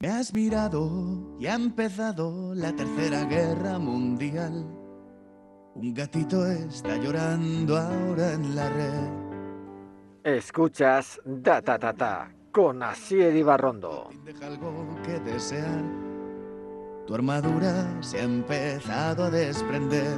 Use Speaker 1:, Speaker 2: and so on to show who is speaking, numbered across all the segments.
Speaker 1: Me has mirado y ha empezado la tercera guerra mundial. Un gatito está llorando ahora en la red.
Speaker 2: Escuchas Data Tata con Asier Ibarrondo.
Speaker 1: Deja algo que desear. Tu armadura se ha empezado a desprender.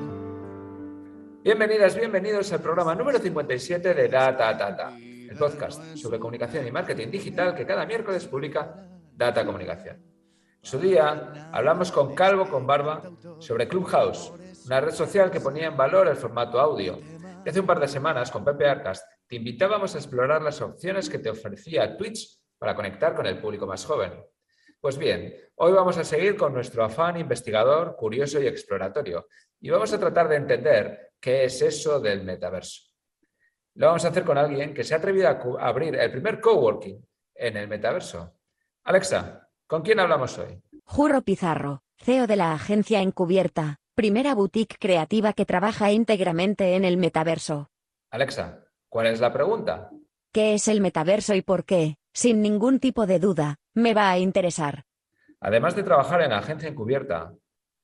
Speaker 3: Bienvenidas, bienvenidos al programa número 57 de Data Tata, el podcast sobre comunicación y marketing digital que cada miércoles publica Data Comunicación. En su día hablamos con Calvo con Barba sobre Clubhouse, una red social que ponía en valor el formato audio. Y hace un par de semanas, con Pepe Arcast, te invitábamos a explorar las opciones que te ofrecía Twitch para conectar con el público más joven. Pues bien, hoy vamos a seguir con nuestro afán investigador, curioso y exploratorio, y vamos a tratar de entender qué es eso del metaverso. Lo vamos a hacer con alguien que se ha atrevido a abrir el primer coworking en el metaverso. Alexa, ¿con quién hablamos hoy?
Speaker 4: Jurro Pizarro, CEO de la agencia Encubierta, primera boutique creativa que trabaja íntegramente en el metaverso.
Speaker 3: Alexa, ¿cuál es la pregunta?
Speaker 4: ¿Qué es el metaverso y por qué? Sin ningún tipo de duda, me va a interesar.
Speaker 3: Además de trabajar en la agencia Encubierta,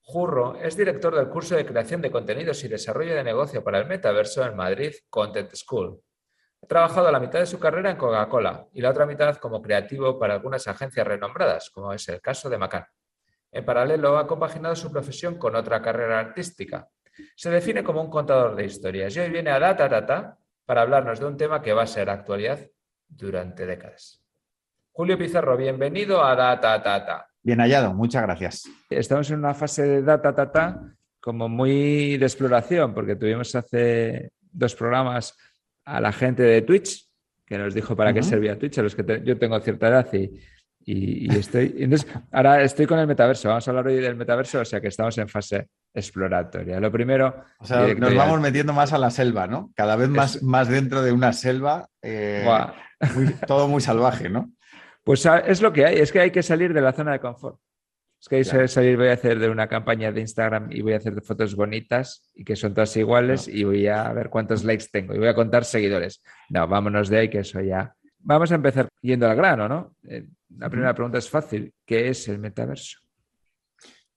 Speaker 3: Jurro es director del curso de creación de contenidos y desarrollo de negocio para el metaverso en Madrid Content School. Ha trabajado la mitad de su carrera en Coca-Cola y la otra mitad como creativo para algunas agencias renombradas, como es el caso de Macan. En paralelo, ha compaginado su profesión con otra carrera artística. Se define como un contador de historias y hoy viene a Data Data para hablarnos de un tema que va a ser actualidad durante décadas. Julio Pizarro, bienvenido a Data Data.
Speaker 5: Bien hallado, muchas gracias.
Speaker 3: Estamos en una fase de Data Data como muy de exploración, porque tuvimos hace dos programas a la gente de Twitch, que nos dijo para qué servía Twitch, a los que yo tengo cierta edad y, estoy. Entonces, ahora estoy con el metaverso. Vamos a hablar hoy del metaverso, o sea que estamos en fase exploratoria. Lo primero.
Speaker 5: O sea, nos vamos metiendo más a la selva, ¿no? Cada vez más, más dentro de una selva, eh, todo muy salvaje, ¿no?
Speaker 3: Pues ah, es lo que hay, es que hay que salir de la zona de confort. Es que claro. salir, voy a hacer de una campaña de Instagram y voy a hacer fotos bonitas y que son todas iguales y voy a ver cuántos likes tengo y voy a contar seguidores. No, vámonos de ahí, que eso ya. Vamos a empezar yendo al grano, ¿no? Eh, la primera pregunta es fácil. ¿Qué es el metaverso?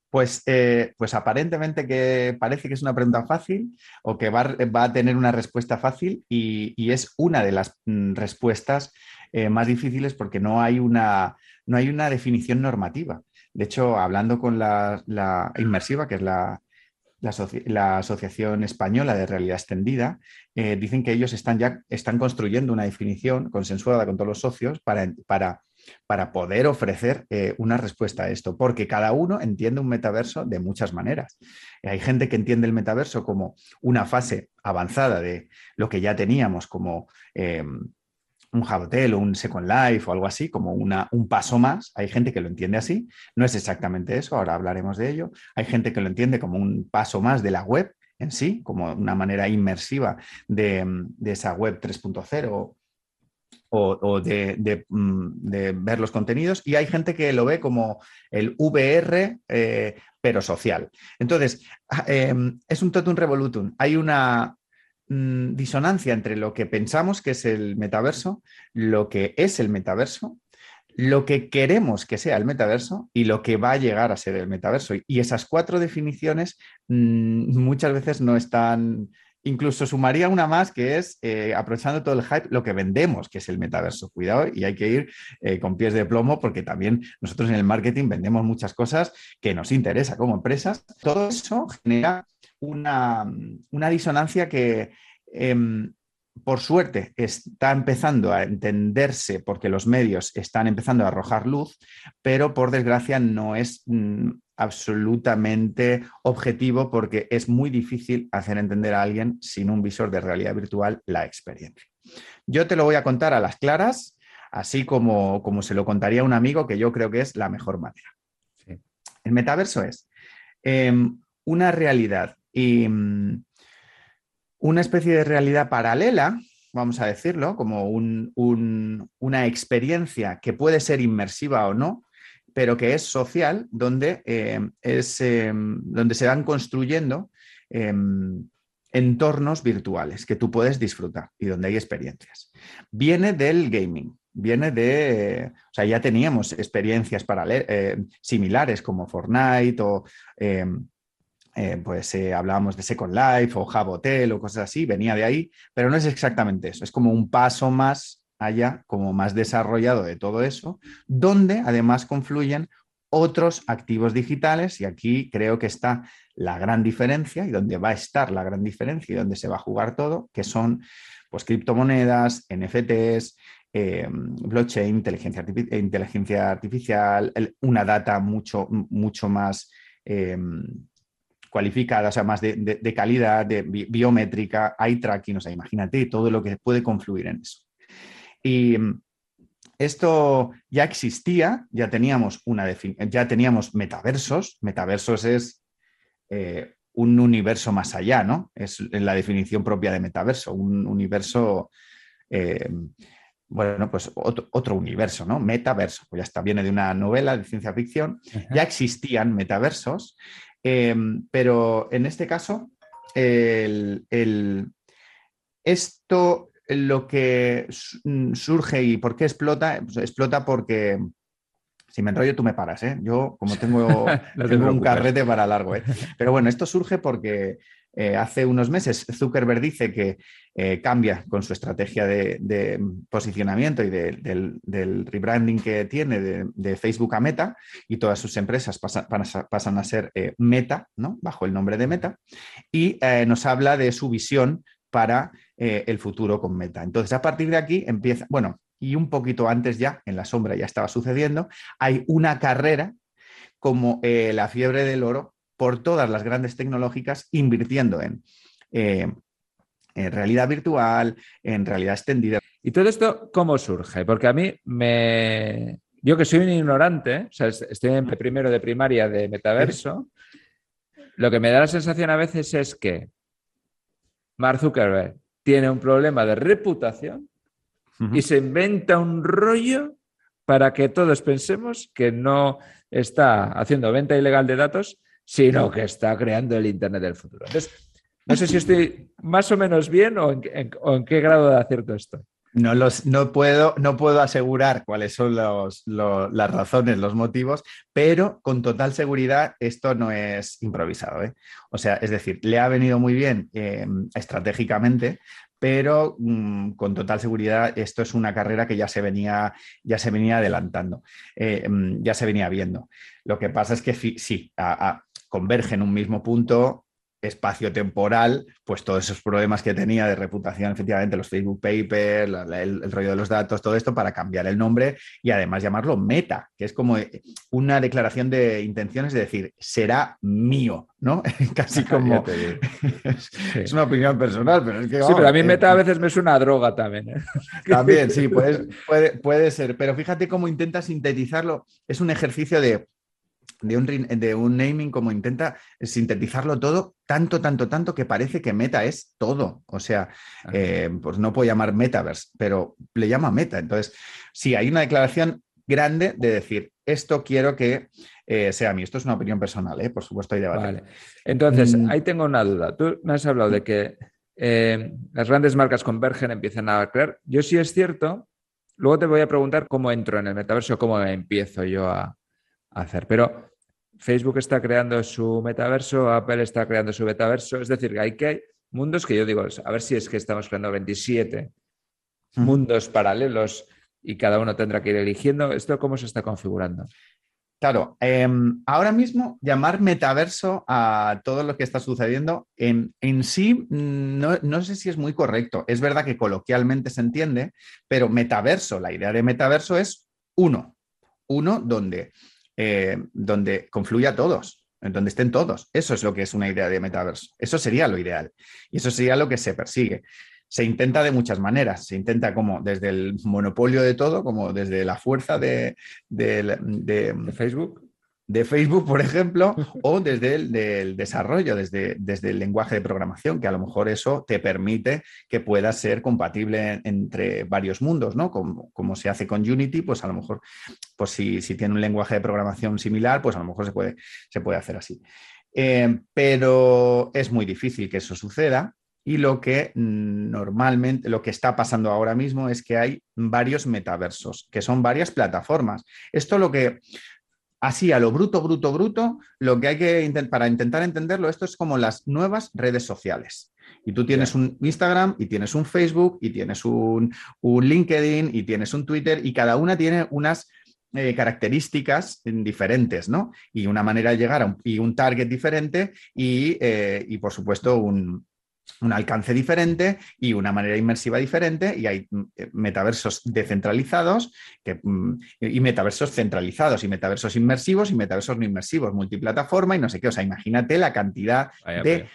Speaker 5: Pues, eh, pues aparentemente que parece que es una pregunta fácil o que va, va a tener una respuesta fácil y, y es una de las mm, respuestas eh, más difíciles porque no hay, una, no hay una definición normativa. De hecho, hablando con la, Inmersiva, que es la, Asociación Española de Realidad Extendida, eh, dicen que ellos están ya están construyendo una definición consensuada con todos los socios para, para, poder ofrecer eh, una respuesta a esto, porque cada uno entiende un metaverso de muchas maneras. Hay gente que entiende el metaverso como una fase avanzada de lo que ya teníamos como un Hotel o un Second Life o algo así, como una, un paso más. Hay gente que lo entiende así. No es exactamente eso, ahora hablaremos de ello. Hay gente que lo entiende como un paso más de la web en sí, como una manera inmersiva de, esa web 3.0 o, de, mm, de, ver los contenidos. Y hay gente que lo ve como el VR, eh, pero social. Entonces, ah, em, es un totum revolutum. Hay una, Mm, disonancia entre lo que pensamos que es el metaverso, lo que es el metaverso, lo que queremos que sea el metaverso y lo que va a llegar a ser el metaverso. Y esas cuatro definiciones mm, muchas veces no están... Incluso sumaría una más que es, eh, aprovechando todo el hype, lo que vendemos, que es el metaverso. Cuidado, y hay que ir eh, con pies de plomo porque también nosotros en el marketing vendemos muchas cosas que nos interesa como empresas. Todo eso genera una, disonancia que, em, por suerte, está empezando a entenderse porque los medios están empezando a arrojar luz, pero por desgracia no es mm, absolutamente objetivo porque es muy difícil hacer entender a alguien sin un visor de realidad virtual la experiencia. Yo te lo voy a contar a las claras, así como, como se lo contaría a un amigo, que yo creo que es la mejor manera. El metaverso es em, una realidad y mm, una especie de realidad paralela, vamos a decirlo, como una experiencia que puede ser inmersiva o no, pero que es social, donde, eh, es, eh, donde se van construyendo em, entornos virtuales que tú puedes disfrutar y donde hay experiencias. Viene del gaming. viene de, o sea, ya teníamos experiencias eh, similares como Fortnite o em, eh, pues eh, hablábamos de Second Life o Jabotel o cosas así, venía de ahí, pero no es exactamente eso, es como un paso más allá, como más desarrollado de todo eso, donde además confluyen otros activos digitales y aquí creo que está la gran diferencia y donde va a estar la gran diferencia y donde se va a jugar todo, que son pues criptomonedas, NFTs, eh, blockchain, inteligencia, inteligencia artificial, una data mucho, mucho más eh, cualificada, o sea, más de, calidad, de biométrica, eye tracking, o sea, imagínate todo lo que puede confluir en eso. Y mm, esto ya existía, ya teníamos, una ya teníamos metaversos. Metaversos es eh, un universo más allá, ¿no? Es la definición propia de metaverso, un universo bueno, pues otro, universo, ¿no? Metaverso, pues ya está, viene de una novela de ciencia ficción, ya existían metaversos, em, pero en este caso, esto lo que mm, surge y por qué explota, pues explota porque, si me enrollo tú me paras, ¿eh? Yo como tengo, tengo un carrete para largo, ¿eh? Pero bueno, esto surge porque eh, hace unos meses Zuckerberg dice que eh, cambia con su estrategia de, posicionamiento y del, rebranding que tiene de, Facebook a Meta y todas sus empresas pasan a ser eh, Meta, ¿no? bajo el nombre de Meta, y nos habla de su visión para el futuro con Meta. Entonces, a partir de aquí empieza, bueno, y un poquito antes ya, en la sombra ya estaba sucediendo, hay una carrera como la fiebre del oro por todas las grandes tecnológicas invirtiendo en, eh, en realidad virtual, en realidad extendida.
Speaker 3: ¿Y todo esto cómo surge? Porque a mí me... Yo que soy un ignorante, o sea, estoy en primero de primaria de metaverso, lo que me da la sensación a veces es que Mark Zuckerberg tiene un problema de reputación y se inventa un rollo para que todos pensemos que no está haciendo venta ilegal de datos, sino que está creando el Internet del futuro. Entonces, no sé si estoy más o menos bien o en, qué grado de acierto estoy.
Speaker 5: No, los, no, puedo, no puedo asegurar cuáles son las razones, los motivos, pero con total seguridad esto no es improvisado. ¿eh? O sea, es decir, le ha venido muy bien em, estratégicamente, pero mm, con total seguridad esto es una carrera que ya se venía, ya se venía adelantando, eh, mm, ya se venía viendo. Lo que pasa es que sí, a, converge en un mismo punto espacio-temporal, pues todos esos problemas que tenía de reputación, efectivamente, los Facebook Papers, el, rollo de los datos, todo esto, para cambiar el nombre y además llamarlo Meta, que es como una declaración de intenciones de decir, será mío, ¿no? Casi como... es, una opinión personal, pero es que...
Speaker 3: sí, pero a mí Meta a veces me suena a droga también. ¿eh?
Speaker 5: También, sí, puede, puede ser, pero fíjate cómo intenta sintetizarlo, es un ejercicio de de un, de un naming como intenta sintetizarlo todo, tanto, tanto, tanto que parece que meta es todo. O sea, eh, pues no puedo llamar metaverse, pero le llama meta. Entonces, sí, hay una declaración grande de decir, esto quiero que eh, sea mío. Esto es una opinión personal, ¿eh? por supuesto, hay debate. Vale.
Speaker 3: Entonces, mm. ahí tengo una duda. Tú me has hablado de que las grandes marcas convergen, empiezan a crear. Yo sí es cierto, luego te voy a preguntar cómo entro en el metaverso, cómo empiezo yo a, hacer. Pero Facebook está creando su metaverso, Apple está creando su metaverso. Es decir, hay que mundos que yo digo, a ver si es que estamos creando 27 mundos paralelos y cada uno tendrá que ir eligiendo. ¿Esto cómo se está configurando?
Speaker 5: Claro, em, ahora mismo llamar metaverso a todo lo que está sucediendo en, en sí no, no, sé si es muy correcto. Es verdad que coloquialmente se entiende, pero metaverso, la idea de metaverso es uno, uno donde eh, donde confluya todos, donde estén todos. Eso es lo que es una idea de metaverso. Eso sería lo ideal. Y eso sería lo que se persigue. Se intenta de muchas maneras. Se intenta como desde el monopolio de todo, como desde la fuerza de
Speaker 3: Facebook
Speaker 5: de Facebook, por ejemplo, o desde el desarrollo, desde, desde, el lenguaje de programación, que a lo mejor eso te permite que pueda ser compatible entre varios mundos, ¿no? Como, como, se hace con Unity, pues a lo mejor, pues si, si, tiene un lenguaje de programación similar, pues a lo mejor se puede, se puede hacer así. Eh, pero es muy difícil que eso suceda Y lo que normalmente, lo que está pasando ahora mismo es que hay varios metaversos, que son varias plataformas. Esto lo que, así a lo bruto, bruto, bruto, lo que hay que, para intentar entenderlo, esto es como las nuevas redes sociales. Y tú tienes un Instagram y tienes un Facebook y tienes un, LinkedIn y tienes un Twitter y cada una tiene unas eh, características diferentes, ¿no? Y una manera de llegar a un, y un target diferente y, eh, y por supuesto, un, un alcance diferente y una manera inmersiva diferente y hay mm, eh, metaversos descentralizados mm, y metaversos centralizados y metaversos inmersivos y metaversos no inmersivos, multiplataforma y no sé qué. O sea, imagínate la cantidad de,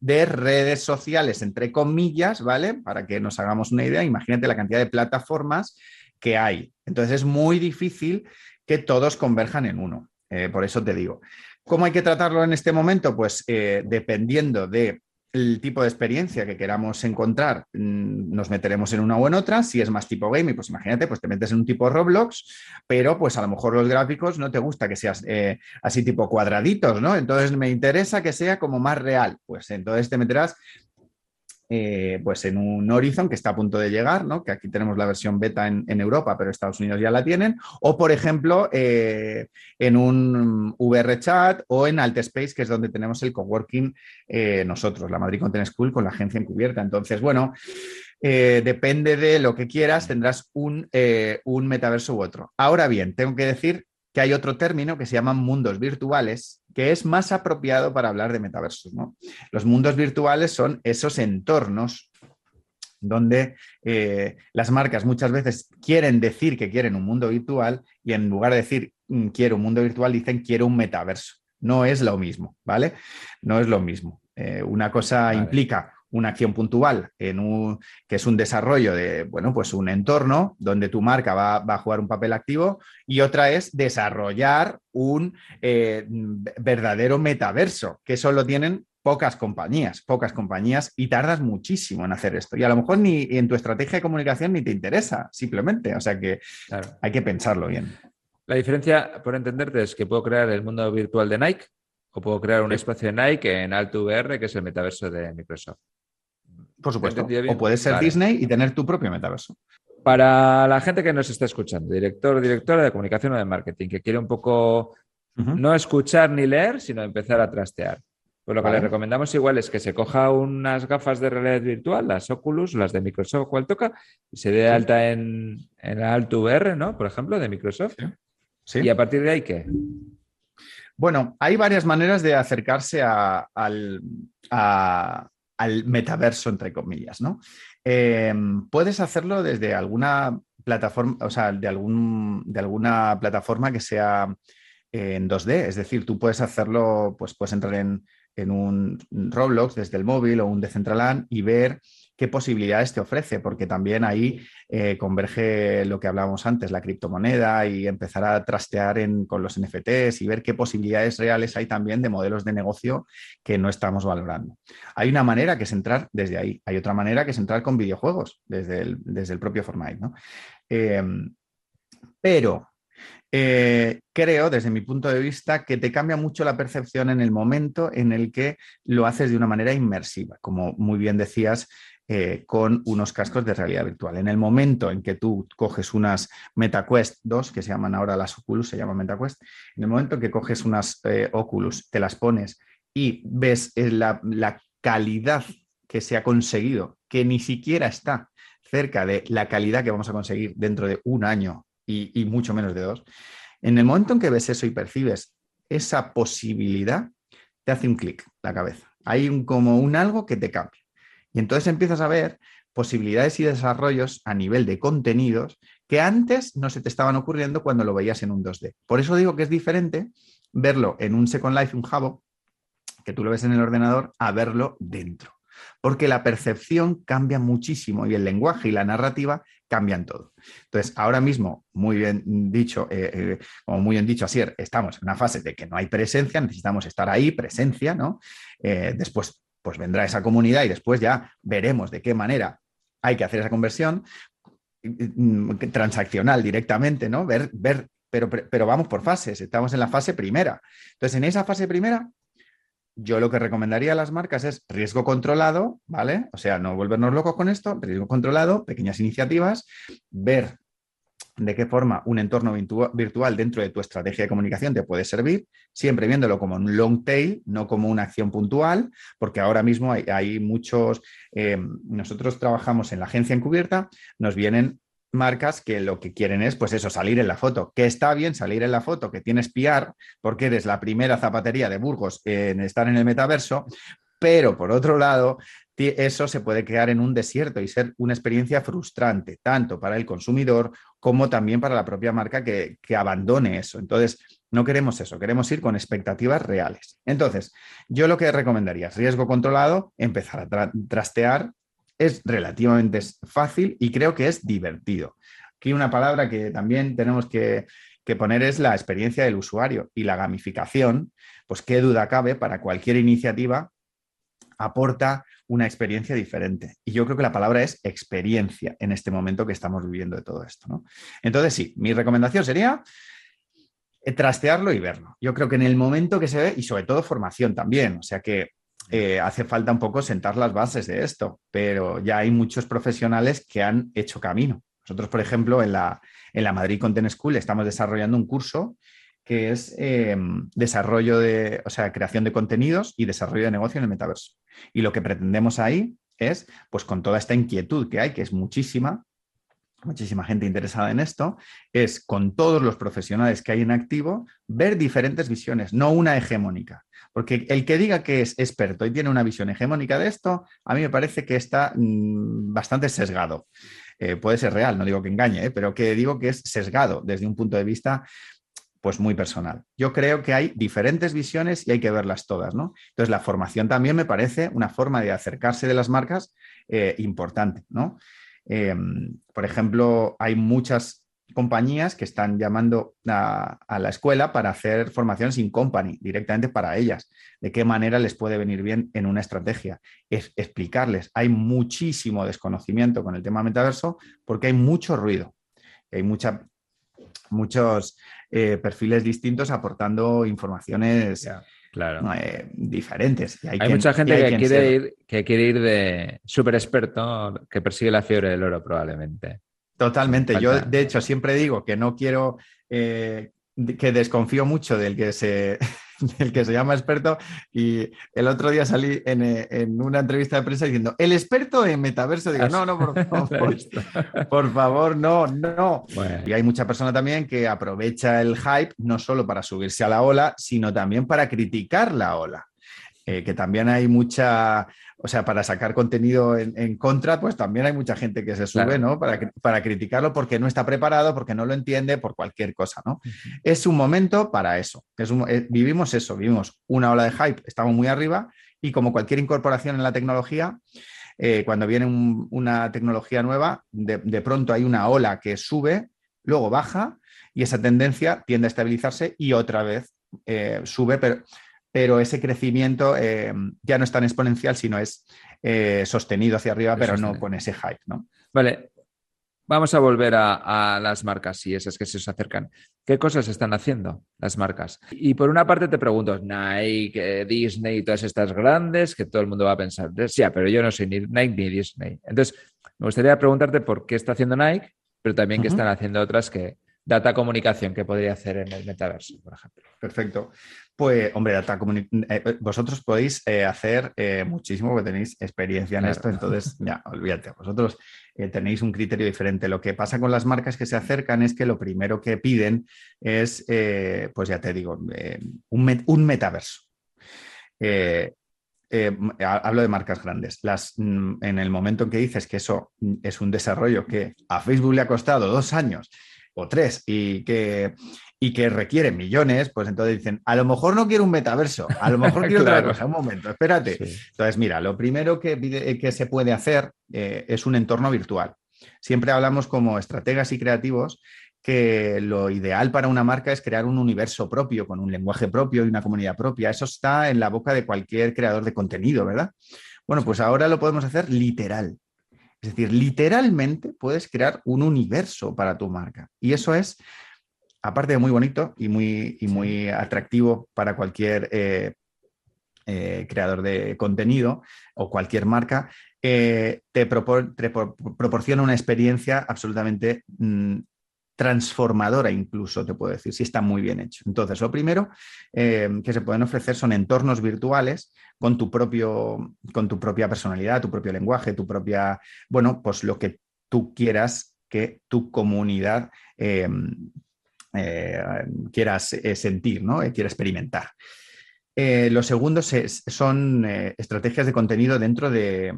Speaker 5: de, redes sociales, entre comillas, ¿vale? Para que nos hagamos una idea, imagínate la cantidad de plataformas que hay. Entonces es muy difícil que todos converjan en uno. Eh, por eso te digo. ¿Cómo hay que tratarlo en este momento? Pues eh, dependiendo de el tipo de experiencia que queramos encontrar, mm, nos meteremos en una o en otra. Si es más tipo gaming, pues imagínate, pues te metes en un tipo Roblox, pero pues a lo mejor los gráficos no te gusta que seas eh, así tipo cuadraditos, ¿no? Entonces me interesa que sea como más real. Pues entonces te meterás eh, pues en un Horizon que está a punto de llegar, ¿no? que aquí tenemos la versión beta en, Europa, pero Estados Unidos ya la tienen, o por ejemplo eh, en un VR Chat o en Space, que es donde tenemos el coworking eh, nosotros, la Madrid Content School con la agencia encubierta. Entonces, bueno, depende de lo que quieras, tendrás un, un metaverso u otro. Ahora bien, tengo que decir que hay otro término que se llama mundos virtuales, que es más apropiado para hablar de metaversos. Los mundos virtuales son esos entornos donde eh, las marcas muchas veces quieren decir que quieren un mundo virtual y en lugar de decir mm, quiero un mundo virtual, dicen quiero un metaverso. No es lo mismo, ¿vale? No es lo mismo. Eh, una cosa implica una acción puntual en un, que es un desarrollo de, bueno, pues un entorno donde tu marca va, a jugar un papel activo y otra es desarrollar un eh, verdadero metaverso, que eso lo tienen pocas compañías, pocas compañías y tardas muchísimo en hacer esto. Y a lo mejor ni en tu estrategia de comunicación ni te interesa, simplemente. O sea que hay que pensarlo bien.
Speaker 3: La diferencia, por entenderte, es que puedo crear el mundo virtual de Nike o puedo crear un espacio de Nike en Alto VR, que es el metaverso de Microsoft.
Speaker 5: Por supuesto. O puedes ser Disney y tener tu propio metaverso.
Speaker 3: Para la gente que nos está escuchando, director o directora de comunicación o de marketing, que quiere un poco no escuchar ni leer, sino empezar a trastear. Pues lo que le recomendamos igual es que se coja unas gafas de realidad virtual, las Oculus, las de Microsoft, cual toca, y se dé alta en, en Alto VR, ¿no? Por ejemplo, de Microsoft. Sí. Y a partir de ahí, ¿qué?
Speaker 5: Bueno, hay varias maneras de acercarse al, al metaverso, entre comillas, ¿no? Eh, puedes hacerlo desde alguna plataforma, o sea, de, algún, de alguna plataforma que sea en 2D, es decir, tú puedes hacerlo, pues puedes entrar en, en un Roblox desde el móvil o un Decentraland y ver qué posibilidades te ofrece, porque también ahí eh, converge lo que hablábamos antes, la criptomoneda y empezar a trastear con los NFTs y ver qué posibilidades reales hay también de modelos de negocio que no estamos valorando. Hay una manera que es entrar desde ahí, hay otra manera que es entrar con videojuegos desde el, desde el propio Fortnite. ¿no? Em, pero eh, creo, desde mi punto de vista, que te cambia mucho la percepción en el momento en el que lo haces de una manera inmersiva. Como muy bien decías, eh, con unos cascos de realidad virtual. En el momento en que tú coges unas MetaQuest 2, que se llaman ahora las Oculus, se llaman MetaQuest, en el momento en que coges unas eh, Oculus, te las pones y ves eh, la, calidad que se ha conseguido, que ni siquiera está cerca de la calidad que vamos a conseguir dentro de un año y, y mucho menos de dos, en el momento en que ves eso y percibes esa posibilidad, te hace un clic la cabeza. Hay un, como un algo que te cambia. Y entonces empiezas a ver posibilidades y desarrollos a nivel de contenidos que antes no se te estaban ocurriendo cuando lo veías en un 2D. Por eso digo que es diferente verlo en un Second Life, un Jabo, que tú lo ves en el ordenador, a verlo dentro. Porque la percepción cambia muchísimo y el lenguaje y la narrativa cambian todo. Entonces, ahora mismo, muy bien dicho, eh, eh, como muy bien dicho, Asier, estamos en una fase de que no hay presencia, necesitamos estar ahí, presencia, ¿no? Eh, después pues vendrá esa comunidad y después ya veremos de qué manera hay que hacer esa conversión mm, transaccional directamente, ¿no? Ver, ver, pero, pero vamos por fases, estamos en la fase primera. Entonces, en esa fase primera, yo lo que recomendaría a las marcas es riesgo controlado, ¿vale? O sea, no volvernos locos con esto, riesgo controlado, pequeñas iniciativas, ver de qué forma un entorno virtual dentro de tu estrategia de comunicación te puede servir, siempre viéndolo como un long tail, no como una acción puntual, porque ahora mismo hay, muchos, eh, nosotros trabajamos en la agencia encubierta, nos vienen marcas que lo que quieren es, pues eso, salir en la foto, que está bien salir en la foto, que tienes PR, porque eres la primera zapatería de Burgos en estar en el metaverso, pero por otro lado, eso se puede quedar en un desierto y ser una experiencia frustrante, tanto para el consumidor como también para la propia marca que, que abandone eso. Entonces, no queremos eso, queremos ir con expectativas reales. Entonces, yo lo que recomendaría es riesgo controlado, empezar a trastear es relativamente fácil y creo que es divertido. Aquí una palabra que también tenemos que, poner es la experiencia del usuario y la gamificación, pues qué duda cabe para cualquier iniciativa aporta una experiencia diferente. Y yo creo que la palabra es experiencia en este momento que estamos viviendo de todo esto. Entonces, sí, mi recomendación sería eh, trastearlo y verlo. Yo creo que en el momento que se ve, y sobre todo formación también, o sea que eh, hace falta un poco sentar las bases de esto, pero ya hay muchos profesionales que han hecho camino. Nosotros, por ejemplo, en la, en la Madrid Content School estamos desarrollando un curso que es em, desarrollo de, o sea, creación de contenidos y desarrollo de negocio en el metaverso. Y lo que pretendemos ahí es, pues con toda esta inquietud que hay, que es muchísima, muchísima gente interesada en esto, es con todos los profesionales que hay en activo, ver diferentes visiones, no una hegemónica. Porque el que diga que es experto y tiene una visión hegemónica de esto, a mí me parece que está mm, bastante sesgado. Eh, puede ser real, no digo que engañe, ¿eh? pero que digo que es sesgado desde un punto de vista pues muy personal. Yo creo que hay diferentes visiones y hay que verlas todas, ¿no? Entonces, la formación también me parece una forma de acercarse de las marcas eh, importante, ¿no? Em, por ejemplo, hay muchas compañías que están llamando a, la escuela para hacer formaciones in company, directamente para ellas. De qué manera les puede venir bien en una estrategia. Es explicarles. Hay muchísimo desconocimiento con el tema metaverso porque hay mucho ruido. Hay mucha, muchos eh, perfiles distintos aportando informaciones claro. Eh, diferentes.
Speaker 3: hay, mucha gente que, quiere ir, que quiere ir de súper experto que persigue la fiebre del oro probablemente.
Speaker 5: Totalmente. Yo, de hecho, siempre digo que no quiero, eh, que desconfío mucho del que se el que se llama experto, y el otro día salí en, una entrevista de prensa diciendo, el experto en metaverso, digo, no, no, por favor, por favor, no, no. Y hay mucha persona también que aprovecha el hype no solo para subirse a la ola, sino también para criticar la ola. Eh, que también hay mucha, o sea, para sacar contenido en, contra, pues también hay mucha gente que se sube, ¿no? Para, para, criticarlo porque no está preparado, porque no lo entiende, por cualquier cosa, ¿no? Es un momento para eso. Es eh, vivimos eso, vivimos una ola de hype, estamos muy arriba y como cualquier incorporación en la tecnología, eh, cuando viene una tecnología nueva, de, de pronto hay una ola que sube, luego baja y esa tendencia tiende a estabilizarse y otra vez sube, pero pero ese crecimiento eh, ya no es tan exponencial, sino es eh, sostenido hacia arriba, pero no con ese hype. ¿no?
Speaker 3: Vale, vamos a volver a, las marcas y esas que se os acercan. ¿Qué cosas están haciendo las marcas? Y por una parte te pregunto, Nike, Disney y todas estas grandes, que todo el mundo va a pensar, sí, pero yo no soy ni Nike ni Disney. Entonces, me gustaría preguntarte por qué está haciendo Nike, pero también qué están haciendo otras que, data comunicación que podría hacer en el metaverso, por ejemplo.
Speaker 5: Perfecto. Pues, hombre, data eh, vosotros podéis eh, hacer eh, muchísimo porque tenéis experiencia en esto, entonces ya, olvídate, vosotros tenéis un criterio diferente. Lo que pasa con las marcas que se acercan es que lo primero que piden es, pues ya te digo, un, un, metaverso. hablo de marcas grandes. Las, mm, en el momento en que dices que eso es un desarrollo que a Facebook le ha costado dos años o tres y que, y que requiere millones, pues entonces dicen, a lo mejor no quiero un metaverso, a lo mejor quiero otra cosa, un momento, espérate. Entonces, mira, lo primero que, que se puede hacer eh, es un entorno virtual. Siempre hablamos como estrategas y creativos que lo ideal para una marca es crear un universo propio, con un lenguaje propio y una comunidad propia. Eso está en la boca de cualquier creador de contenido, ¿verdad? Bueno, pues ahora lo podemos hacer literal. Es decir, literalmente puedes crear un universo para tu marca. Y eso es, aparte de muy bonito y muy, muy atractivo para cualquier eh, eh, creador de contenido o cualquier marca, te, proporciona una experiencia absolutamente mm, transformadora incluso, te puedo decir, si está muy bien hecho. Entonces, lo primero que se pueden ofrecer son entornos virtuales con tu, propio, con tu propia personalidad, tu propio lenguaje, tu propia, bueno, pues lo que tú quieras que tu comunidad em, eh, quieras eh, sentir, ¿no? Eh, quiera experimentar. lo segundo son estrategias de contenido dentro de,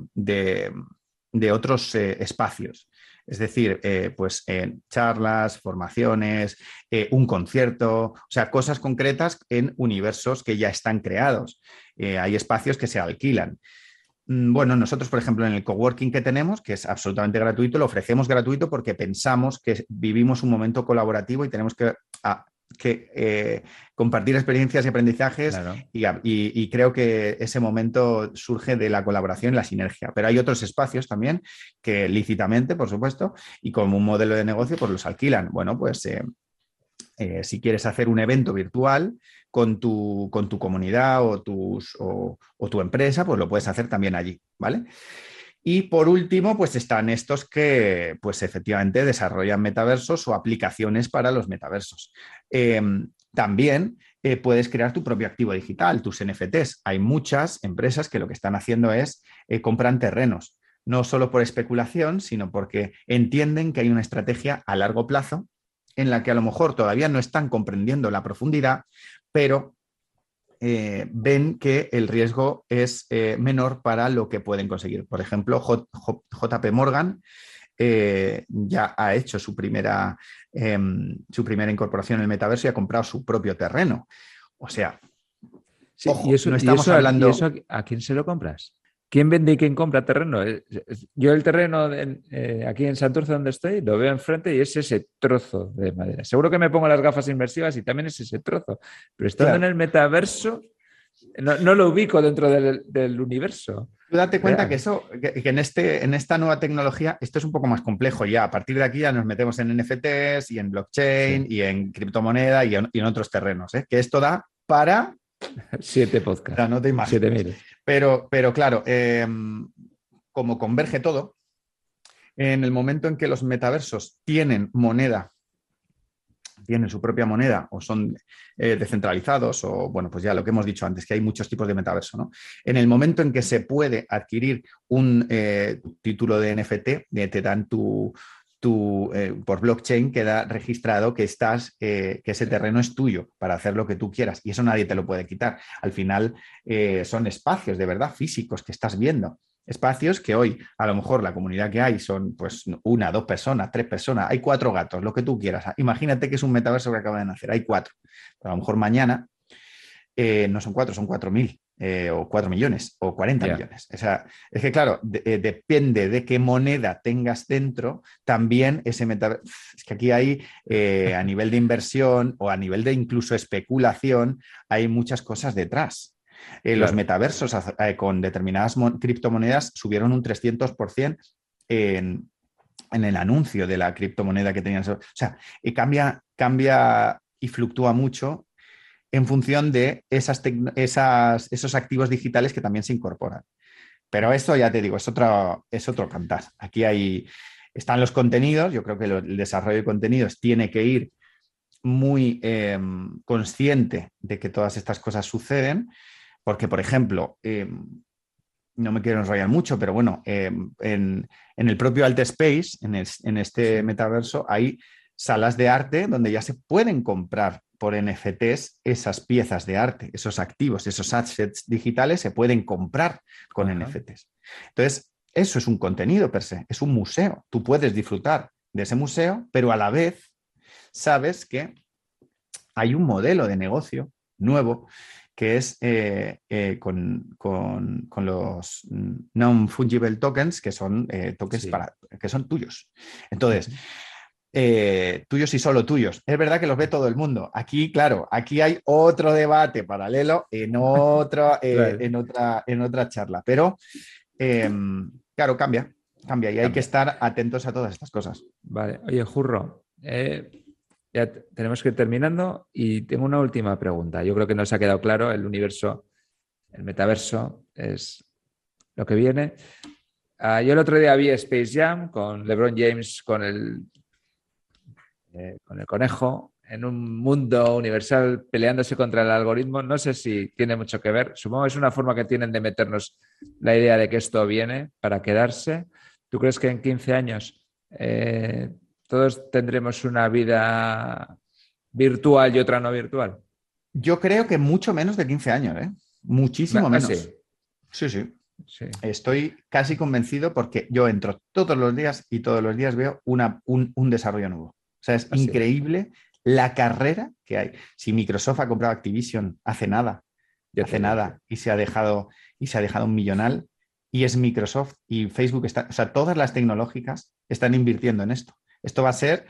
Speaker 5: otros espacios. Es decir, pues charlas, formaciones, un concierto, o sea, cosas concretas en universos que ya están creados. hay espacios que se alquilan. Mm, bueno, nosotros, por ejemplo, en el coworking que tenemos, que es absolutamente gratuito, lo ofrecemos gratuito porque pensamos que vivimos un momento colaborativo y tenemos que, ah, eh, compartir experiencias y aprendizajes y, creo que ese momento surge de la colaboración y la sinergia. Pero hay otros espacios también que lícitamente, por supuesto, y como un modelo de negocio, pues los alquilan. Bueno, pues eh, eh, si quieres hacer un evento virtual, con tu, con tu comunidad o, tus, o, tu empresa, pues lo puedes hacer también allí, ¿vale? Y por último, pues están estos que, pues efectivamente, desarrollan metaversos o aplicaciones para los metaversos. Em, también eh, puedes crear tu propio activo digital, tus NFTs. Hay muchas empresas que lo que están haciendo es eh, compran terrenos, no solo por especulación, sino porque entienden que hay una estrategia a largo plazo en la que a lo mejor todavía no están comprendiendo la profundidad, pero eh, ven que el riesgo es eh, menor para lo que pueden conseguir. Por ejemplo, JP Morgan eh, ya ha hecho su primera, em, su primera incorporación en el metaverso y ha comprado su propio terreno. O sea,
Speaker 3: y eso, no estamos hablando... ¿A quién se lo compras? ¿Quién vende y quién compra terreno? Yo el terreno eh, aquí en Santurce donde estoy lo veo enfrente y es ese trozo de madera. Seguro que me pongo las gafas inmersivas y también es ese trozo. Pero estando en el metaverso, no, lo ubico dentro del, universo.
Speaker 5: Tú date cuenta que eso, que, en, este, en esta nueva tecnología, esto es un poco más complejo ya. A partir de aquí ya nos metemos en NFTs y en blockchain y en criptomoneda y en, otros terrenos. ¿eh? Que esto da para
Speaker 3: Siete podcasts.
Speaker 5: no te Siete mil. Pero, pero claro, em, como converge todo, en el momento en que los metaversos tienen moneda, tienen su propia moneda o son eh, descentralizados o, bueno, pues ya lo que hemos dicho antes, que hay muchos tipos de metaverso, ¿no? En el momento en que se puede adquirir un eh, título de NFT, eh, te dan tu, por blockchain queda registrado que estás, que ese terreno es tuyo para hacer lo que tú quieras y eso nadie te lo puede quitar. Al final son espacios de verdad físicos que estás viendo. Espacios que hoy a lo mejor la comunidad que hay son pues una, dos personas, tres personas, hay cuatro gatos, lo que tú quieras. Imagínate que es un metaverso que acaba de nacer, hay cuatro. Pero a lo mejor mañana eh, no son cuatro, son cuatro mil. Eh, o cuatro millones o 40 millones. O sea, es que claro, eh, depende de qué moneda tengas dentro, también ese metaverso. Es que aquí hay, a nivel de inversión o a nivel de incluso especulación, hay muchas cosas detrás. Eh, los metaversos eh, con determinadas criptomonedas subieron un 300% en, en, el anuncio de la criptomoneda que tenían. O sea, y cambia, cambia y fluctúa mucho en función de esas, esas, esos activos digitales que también se incorporan. Pero esto ya te digo, es otro, es otro cantar. Aquí hay, están los contenidos, yo creo que el desarrollo de contenidos tiene que ir muy em, consciente de que todas estas cosas suceden porque, por ejemplo, em, no me quiero enrollar mucho, pero bueno, em, en, el propio Alt Space, en, este metaverso, hay salas de arte donde ya se pueden comprar por NFTs esas piezas de arte, esos activos, esos assets digitales se pueden comprar con NFTs. Entonces, eso es un contenido per se, es un museo. Tú puedes disfrutar de ese museo, pero a la vez sabes que hay un modelo de negocio nuevo que es eh, eh, con, los non-fungible tokens, que son eh, tokens para, que son tuyos. Entonces, tuyos y solo tuyos. Es verdad que los ve todo el mundo. Aquí, claro, aquí hay otro debate paralelo en, otra, en, otra, en otra charla, pero em, claro, cambia, cambia y hay que estar atentos a todas estas cosas.
Speaker 3: Vale, oye, Jurro, ya tenemos que ir terminando y tengo una última pregunta. Yo creo que nos ha quedado claro el universo El metaverso es lo que viene. Ah, yo el otro día vi Space Jam con LeBron James con el, eh, con el conejo en un mundo universal peleándose contra el algoritmo. No sé si tiene mucho que ver. Supongo que es una forma que tienen de meternos la idea de que esto viene para quedarse. ¿Tú crees que en 15 años eh, todos tendremos una vida virtual y otra no virtual?
Speaker 5: Yo creo que mucho menos de 15 años, ¿eh? Muchísimo
Speaker 3: Ah,
Speaker 5: menos.
Speaker 3: sí.
Speaker 5: sí, sí.
Speaker 3: Sí.
Speaker 5: Estoy casi convencido porque yo entro todos los días y todos los días veo una- un, un desarrollo nuevo. O sea, es
Speaker 3: Así.
Speaker 5: increíble la carrera que hay. Si Microsoft ha comprado Activision hace nada, hace nada, y se ha dejado, y se ha dejado un millonal, y es Microsoft y Facebook está, o sea, todas las tecnológicas están invirtiendo en esto. Esto va a ser,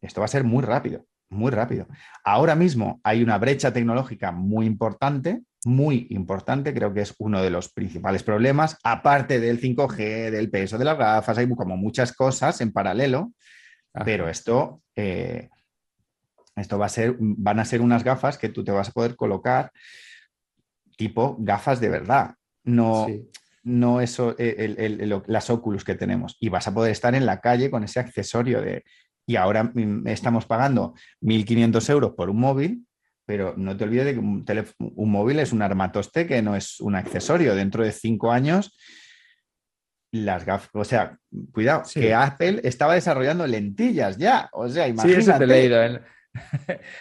Speaker 5: esto va a ser muy rápido, muy rápido. Ahora mismo hay una brecha tecnológica muy importante, muy importante, creo que es uno de los principales problemas, aparte del 5G, del peso de las gafas, hay como muchas cosas en paralelo,
Speaker 3: Ajá.
Speaker 5: pero esto, eh, esto va a ser, van a ser unas gafas que tú te vas a poder colocar tipo gafas de verdad, no,
Speaker 3: Sí.
Speaker 5: no eso, eh, el- el- el- las Oculus que tenemos. Y vas a poder estar en la calle con ese accesorio de... Y ahora estamos pagando 1.500 euros por un móvil, pero no te olvides de que un, un móvil es un armatoste que no es un accesorio. Dentro de cinco años, las gafas, o sea, cuidado,
Speaker 3: Sí.
Speaker 5: que Apple estaba desarrollando lentillas ya. O sea,
Speaker 3: Sí,
Speaker 5: imagínate.
Speaker 3: eso te he leído. en-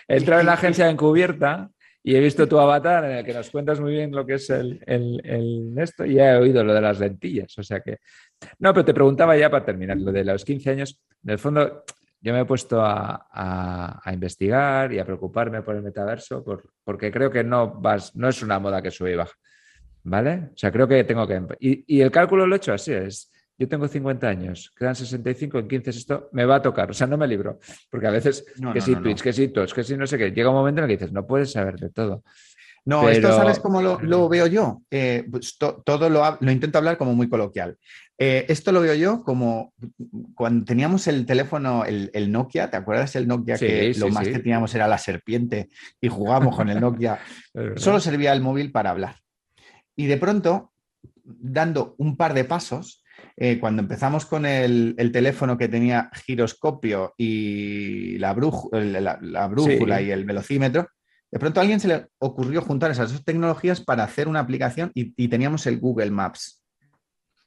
Speaker 3: He entrado en la agencia encubierta y he visto tu avatar en el que nos cuentas muy bien lo que es el, el- el esto y ya he oído lo de las lentillas. O sea que. No, pero te preguntaba ya para terminar, lo de los 15 años. En el fondo, yo me he puesto a, a- a investigar y a preocuparme por el metaverso por- porque creo que no, vas, no es una moda que sube y baja. ¿Vale? O sea, creo que tengo que. Y, y el cálculo lo he hecho así: es. Yo tengo 50 años, quedan 65, en 15 es esto, me va a tocar. O sea, no me libro. Porque a veces,
Speaker 5: No,
Speaker 3: que
Speaker 5: no,
Speaker 3: si
Speaker 5: no.
Speaker 3: Twitch, que si Twitch, que si no sé qué, llega un momento en el que dices, no puedes saber de todo.
Speaker 5: No, esto sabes cómo lo, lo veo yo. Eh, pues to- todo lo, lo intento hablar como muy coloquial. Eh, esto lo veo yo como cuando teníamos el teléfono, el, el Nokia, ¿te acuerdas el Nokia
Speaker 3: Sí,
Speaker 5: que
Speaker 3: sí,
Speaker 5: lo más
Speaker 3: sí.
Speaker 5: que teníamos era la serpiente y jugábamos con el Nokia? Solo servía el móvil para hablar. Y de pronto, dando un par de pasos, eh, cuando empezamos con el, el teléfono que tenía giroscopio y la, brújula
Speaker 3: Sí.
Speaker 5: y el velocímetro, de pronto a alguien se le ocurrió juntar esas dos tecnologías para hacer una aplicación y, y teníamos el Google Maps,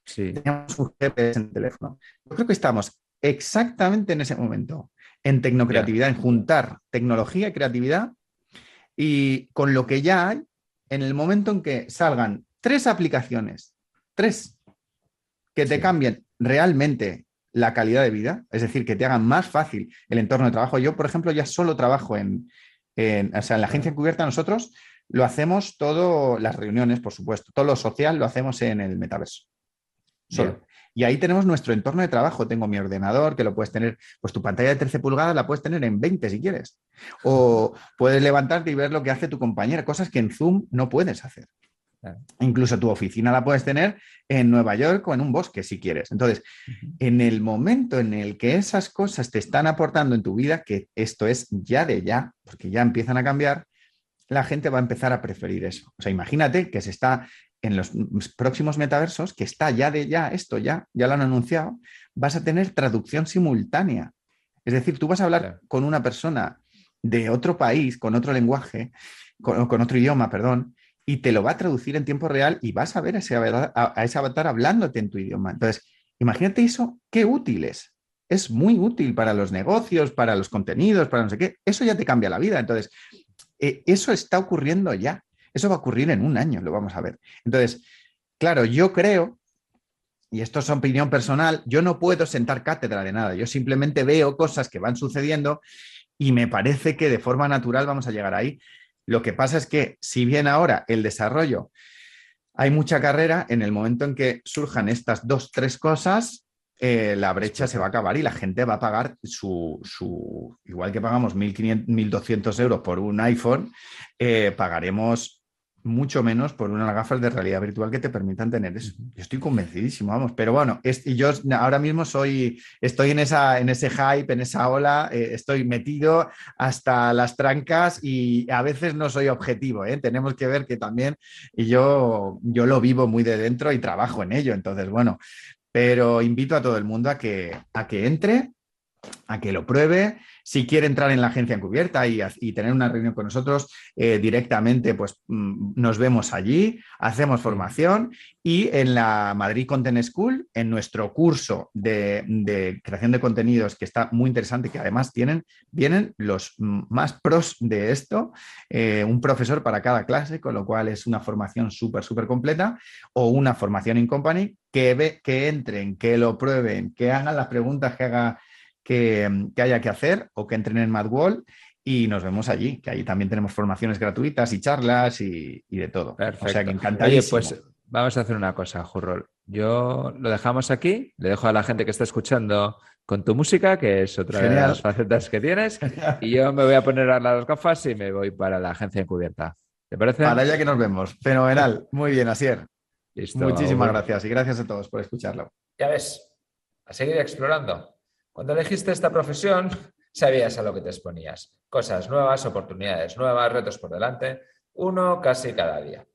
Speaker 3: Sí,
Speaker 5: teníamos un GPS en el teléfono. Yo creo que estamos exactamente en ese momento, en tecnocreatividad, en juntar tecnología y creatividad y con lo que ya hay, en el momento en que salgan tres aplicaciones, tres, que te
Speaker 3: Sí.
Speaker 5: cambien realmente la calidad de vida, es decir, que te hagan más fácil el entorno de trabajo. Yo, por ejemplo, ya solo trabajo en, en- o sea, en la agencia encubierta, nosotros lo hacemos todo, las reuniones, por supuesto, todo lo social lo hacemos en el metaverso. Solo.
Speaker 3: Bien.
Speaker 5: Y ahí tenemos nuestro entorno de trabajo. Tengo mi ordenador, que lo puedes tener, pues tu pantalla de 13 pulgadas la puedes tener en 20 si quieres. O puedes levantarte y ver lo que hace tu compañera, cosas que en Zoom no puedes hacer.
Speaker 3: Claro.
Speaker 5: Incluso tu oficina la puedes tener en Nueva York o en un bosque si quieres. Entonces, en el momento en el que esas cosas te están aportando en tu vida, que esto es ya de ya, porque ya empiezan a cambiar, la gente va a empezar a preferir eso. O sea, imagínate que se está en los próximos metaversos, que está ya de ya, esto ya, ya lo han anunciado, vas a tener traducción simultánea. Es decir, tú vas a hablar con una persona de otro país, con otro lenguaje, con, con otro idioma, perdón, y te lo va a traducir en tiempo real y vas a ver a ese, avatar- a- a ese avatar hablándote en tu idioma. Entonces, imagínate eso, qué útil es. Es muy útil para los negocios, para los contenidos, para no sé qué. Eso ya te cambia la vida. Entonces, eh, eso está ocurriendo ya. Eso va a ocurrir en un año, lo vamos a ver. Entonces, claro, yo creo, y esto es opinión personal, yo no puedo sentar cátedra de nada. Yo simplemente veo cosas que van sucediendo y me parece que de forma natural vamos a llegar ahí. Lo que pasa es que, si bien ahora el desarrollo hay mucha carrera, en el momento en que surjan estas dos, tres cosas, eh, la brecha se va a acabar y la gente va a pagar su, su- igual que pagamos 1.500, 1.200 euros por un iPhone, eh, pagaremos mucho menos por unas gafas de realidad virtual que te permitan tener eso. Yo estoy convencidísimo, vamos. Pero bueno, y yo ahora mismo soy, estoy en, esa, en ese hype, en esa ola, eh, estoy metido hasta las trancas y a veces no soy objetivo. ¿eh? Tenemos que ver que también, y yo, yo lo vivo muy de dentro y trabajo en ello. Entonces, bueno, pero invito a todo el mundo a que, a que entre, a que lo pruebe si quiere entrar en la agencia encubierta y, y tener una reunión con nosotros eh, directamente, pues mm, nos vemos allí, hacemos formación y en la Madrid Content School, en nuestro curso de, creación de contenidos, que está muy interesante, que además tienen, vienen los más pros de esto, eh, un profesor para cada clase, con lo cual es una formación súper, súper completa, o una formación in company, que, ve, que entren, que lo prueben, que hagan las preguntas que haga que, haya que hacer o que entren en MadWall y nos vemos allí, que allí también tenemos formaciones gratuitas y charlas y, de todo.
Speaker 3: Perfecto. O sea que encantadísimo. Oye, pues vamos a hacer una cosa, Jurrol. Yo lo dejamos aquí, le dejo a la gente que está escuchando con tu música, que es otra de las facetas que tienes, y yo me voy a poner a las gafas y me voy para la agencia encubierta. ¿Te parece?
Speaker 5: Para allá que nos vemos. Fenomenal. Muy bien, Asier. Listo, Muchísimas gracias y gracias a todos por escucharlo.
Speaker 3: Ya ves, a seguir explorando. Cuando elegiste esta profesión, sabías a lo que te exponías. Cosas nuevas, oportunidades nuevas, retos por delante, uno casi cada día.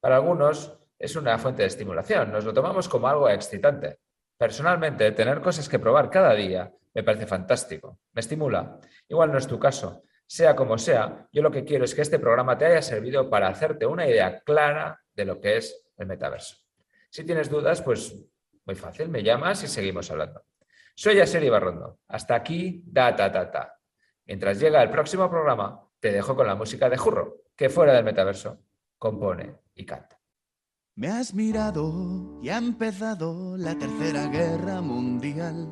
Speaker 3: Para algunos es una fuente de estimulación, nos lo tomamos como algo excitante. Personalmente, tener cosas que probar cada día me parece fantástico, me estimula. Igual no es tu caso. Sea como sea, yo lo que quiero es que este programa te haya servido para hacerte una idea clara de lo que es el metaverso. Si tienes dudas, pues muy fácil, me llamas y seguimos hablando. Soy Aseri Barrondo. Hasta aquí, da, ta, ta, ta. Mientras llega el próximo programa, te dejo con la música de Jurro, que fuera del metaverso compone y canta.
Speaker 1: Me has mirado y ha empezado la tercera guerra mundial.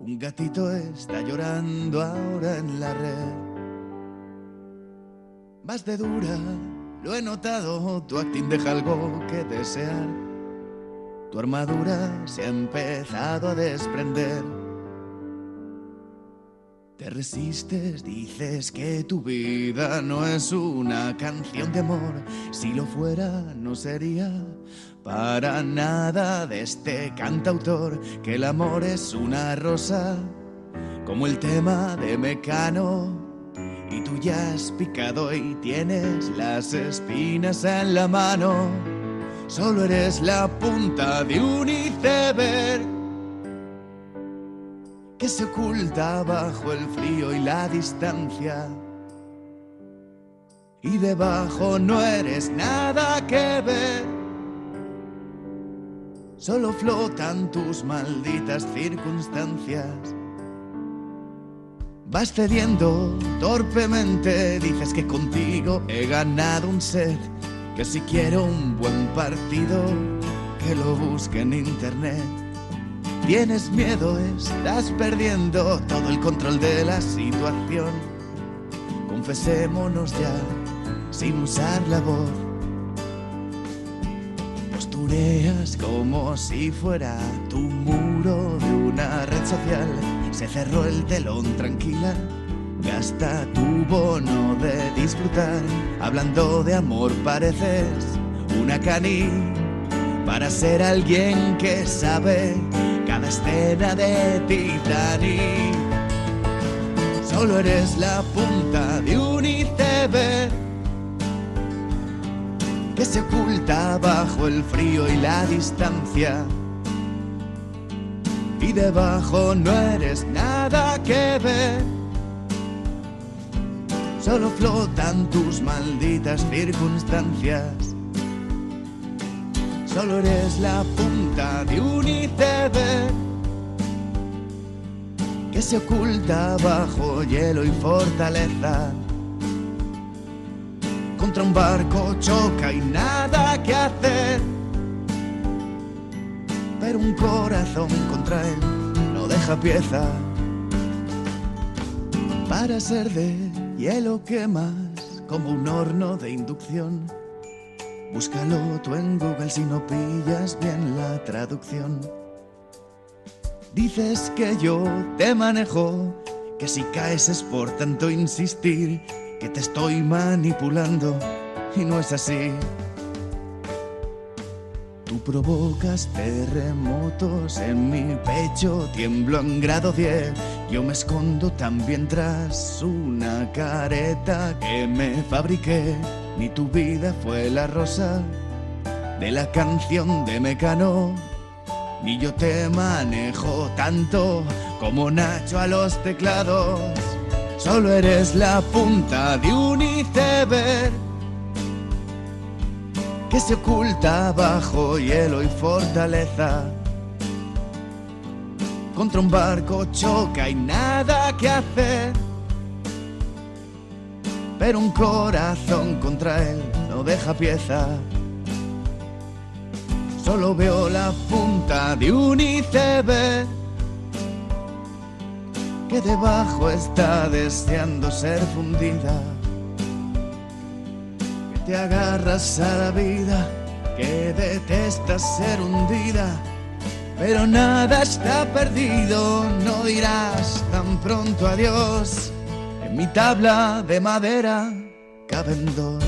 Speaker 1: Un gatito está llorando ahora en la red. Vas de dura, lo he notado, tu acting deja algo que desear. Tu armadura se ha empezado a desprender. Te resistes, dices que tu vida no es una canción de amor. Si lo fuera, no sería para nada de este cantautor. Que el amor es una rosa, como el tema de Mecano. Y tú ya has picado y tienes las espinas en la mano solo eres la punta de un iceberg que se oculta bajo el frío y la distancia. Y debajo no eres nada que ver, solo flotan tus malditas circunstancias. Vas cediendo torpemente, dices que contigo he ganado un set que si quiero un buen partido, que lo busque en internet. Tienes miedo, estás perdiendo todo el control de la situación. Confesémonos ya, sin usar la voz. Postureas como si fuera tu muro de una red social. Se cerró el telón tranquila Gasta tu bono de disfrutar, hablando de amor pareces una cani para ser alguien que sabe cada escena de Titanic. Solo eres la punta de un iceberg que se oculta bajo el frío y la distancia. Y debajo no eres nada que ver solo flotan tus malditas circunstancias. Solo eres la punta de un iceberg que se oculta bajo hielo y fortaleza. Contra un barco choca y nada que hacer. Pero un corazón contra él no deja pieza para ser de Hielo quemas como un horno de inducción. Búscalo tú en Google si no pillas bien la traducción. Dices que yo te manejo, que si caes es por tanto insistir, que te estoy manipulando, y no es así. Tú provocas terremotos en mi pecho, tiemblo en grado 10. Yo me escondo también tras una careta que me fabriqué. Ni tu vida fue la rosa de la canción de Mecano. Ni yo te manejo tanto como Nacho a los teclados. Solo eres la punta de un iceberg que se oculta bajo hielo y fortaleza. Contra un barco choca y nada que hacer. Pero un corazón contra él no deja pieza. Solo veo la punta de un iceberg que debajo está deseando ser fundida te agarras a la vida, que detestas ser hundida, pero nada está perdido, no dirás tan pronto adiós. En mi tabla de madera caben dos.